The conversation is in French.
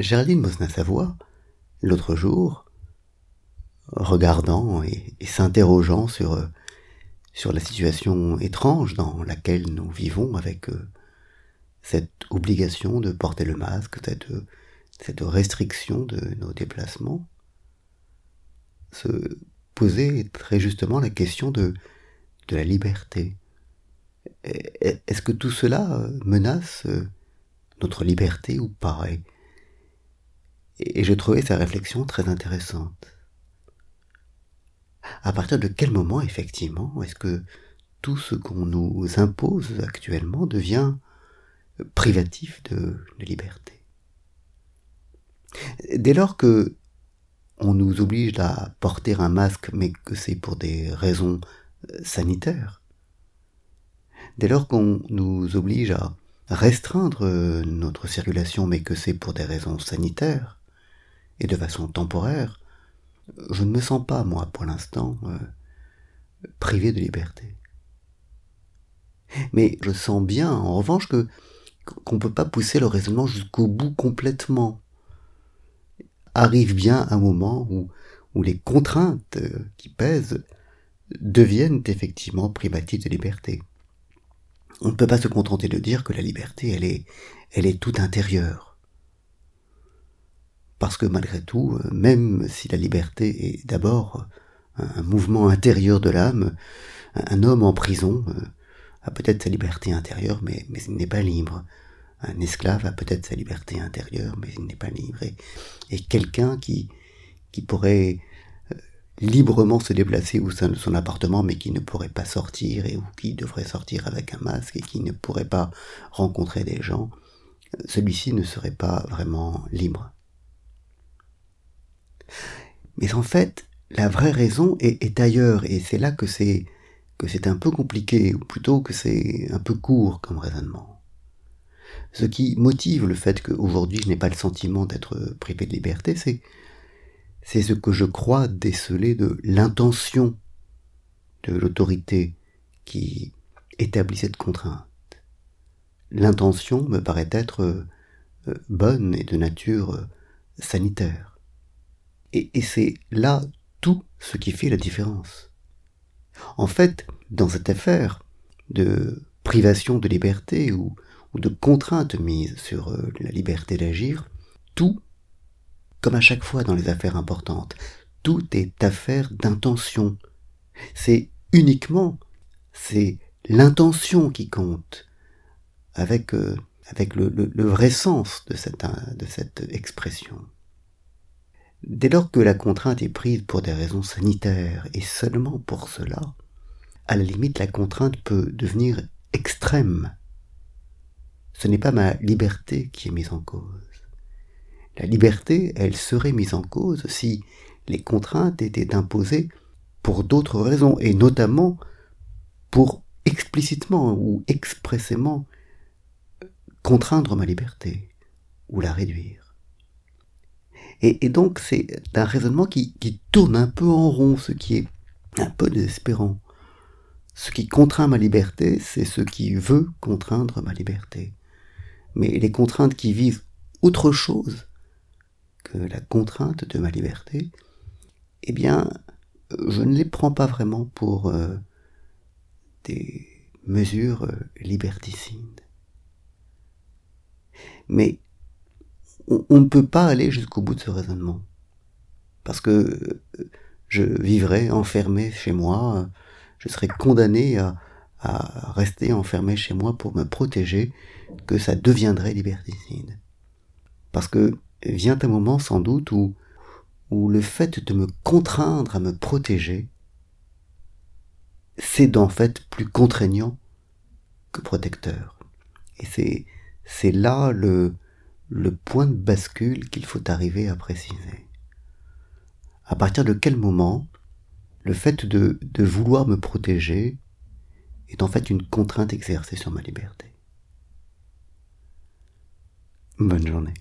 Géraldine Bosna-Savoie, l'autre jour, regardant et, s'interrogeant sur, euh, sur la situation étrange dans laquelle nous vivons avec euh, cette obligation de porter le masque, cette, cette restriction de nos déplacements, se posait très justement la question de, de la liberté. Est-ce que tout cela menace notre liberté ou pas? Et je trouvais sa réflexion très intéressante. À partir de quel moment, effectivement, est-ce que tout ce qu'on nous impose actuellement devient privatif de, liberté? Dès lors que on nous oblige à porter un masque, mais que c'est pour des raisons euh, sanitaires, dès lors qu'on nous oblige à restreindre notre circulation, mais que c'est pour des raisons sanitaires, et de façon temporaire, je ne me sens pas, moi, pour l'instant, euh, privé de liberté. Mais je sens bien, en revanche, que qu'on ne peut pas pousser le raisonnement jusqu'au bout complètement. Arrive bien un moment où, où les contraintes euh, qui pèsent deviennent effectivement privatives de liberté. On ne peut pas se contenter de dire que la liberté, elle est, elle est toute intérieure parce que malgré tout, euh, même si la liberté est d'abord euh, un mouvement intérieur de l'âme, un homme en prison euh, a peut-être sa liberté intérieure, mais, il n'est pas libre. Un esclave a peut-être sa liberté intérieure, mais il n'est pas libre. Et, quelqu'un qui, qui pourrait librement se déplacer au sein de son appartement, mais qui ne pourrait pas sortir, et ou qui devrait sortir avec un masque, et qui ne pourrait pas rencontrer des gens, celui-ci ne serait pas vraiment libre. Mais en fait, la vraie raison est, ailleurs, et c'est là que c'est que c'est un peu compliqué, ou plutôt que c'est un peu court comme raisonnement. Ce qui motive le fait qu'aujourd'hui je n'ai pas le sentiment d'être privé de liberté, c'est c'est ce que je crois déceler de l'intention de l'autorité qui établit cette contrainte. L'intention me paraît être euh, bonne et de nature euh, sanitaire. Et, c'est là tout ce qui fait la différence. En fait, dans cette affaire de privation de liberté ou, de contrainte mise sur euh, la liberté d'agir, tout, comme à chaque fois dans les affaires importantes, tout est affaire d'intention. C'est uniquement, c'est l'intention qui compte, avec, euh, le, vrai sens de cette expression. Dès lors que la contrainte est prise pour des raisons sanitaires, et seulement pour cela, à la limite la contrainte peut devenir extrême. Ce n'est pas ma liberté qui est mise en cause. La liberté, elle serait mise en cause si les contraintes étaient imposées pour d'autres raisons, et notamment pour explicitement ou expressément contraindre ma liberté ou la réduire. Et, donc c'est un raisonnement qui, tourne un peu en rond, ce qui est un peu désespérant. Ce qui contraint ma liberté, c'est ce qui veut contraindre ma liberté. Mais les contraintes qui visent autre chose que la contrainte de ma liberté, eh bien, je ne les prends pas vraiment pour euh, des mesures liberticides. Mais on, ne peut pas aller jusqu'au bout de ce raisonnement. Parce que euh, je vivrais enfermé chez moi, je serais condamné à, rester enfermé chez moi pour me protéger, que ça deviendrait liberticide. Parce que vient un moment sans doute où, où le fait de me contraindre à me protéger, c'est en fait plus contraignant que protecteur. Et c'est, c'est là le, le point de bascule qu'il faut arriver à préciser. À partir de quel moment le fait de, de vouloir me protéger est en fait une contrainte exercée sur ma liberté? Bonne journée.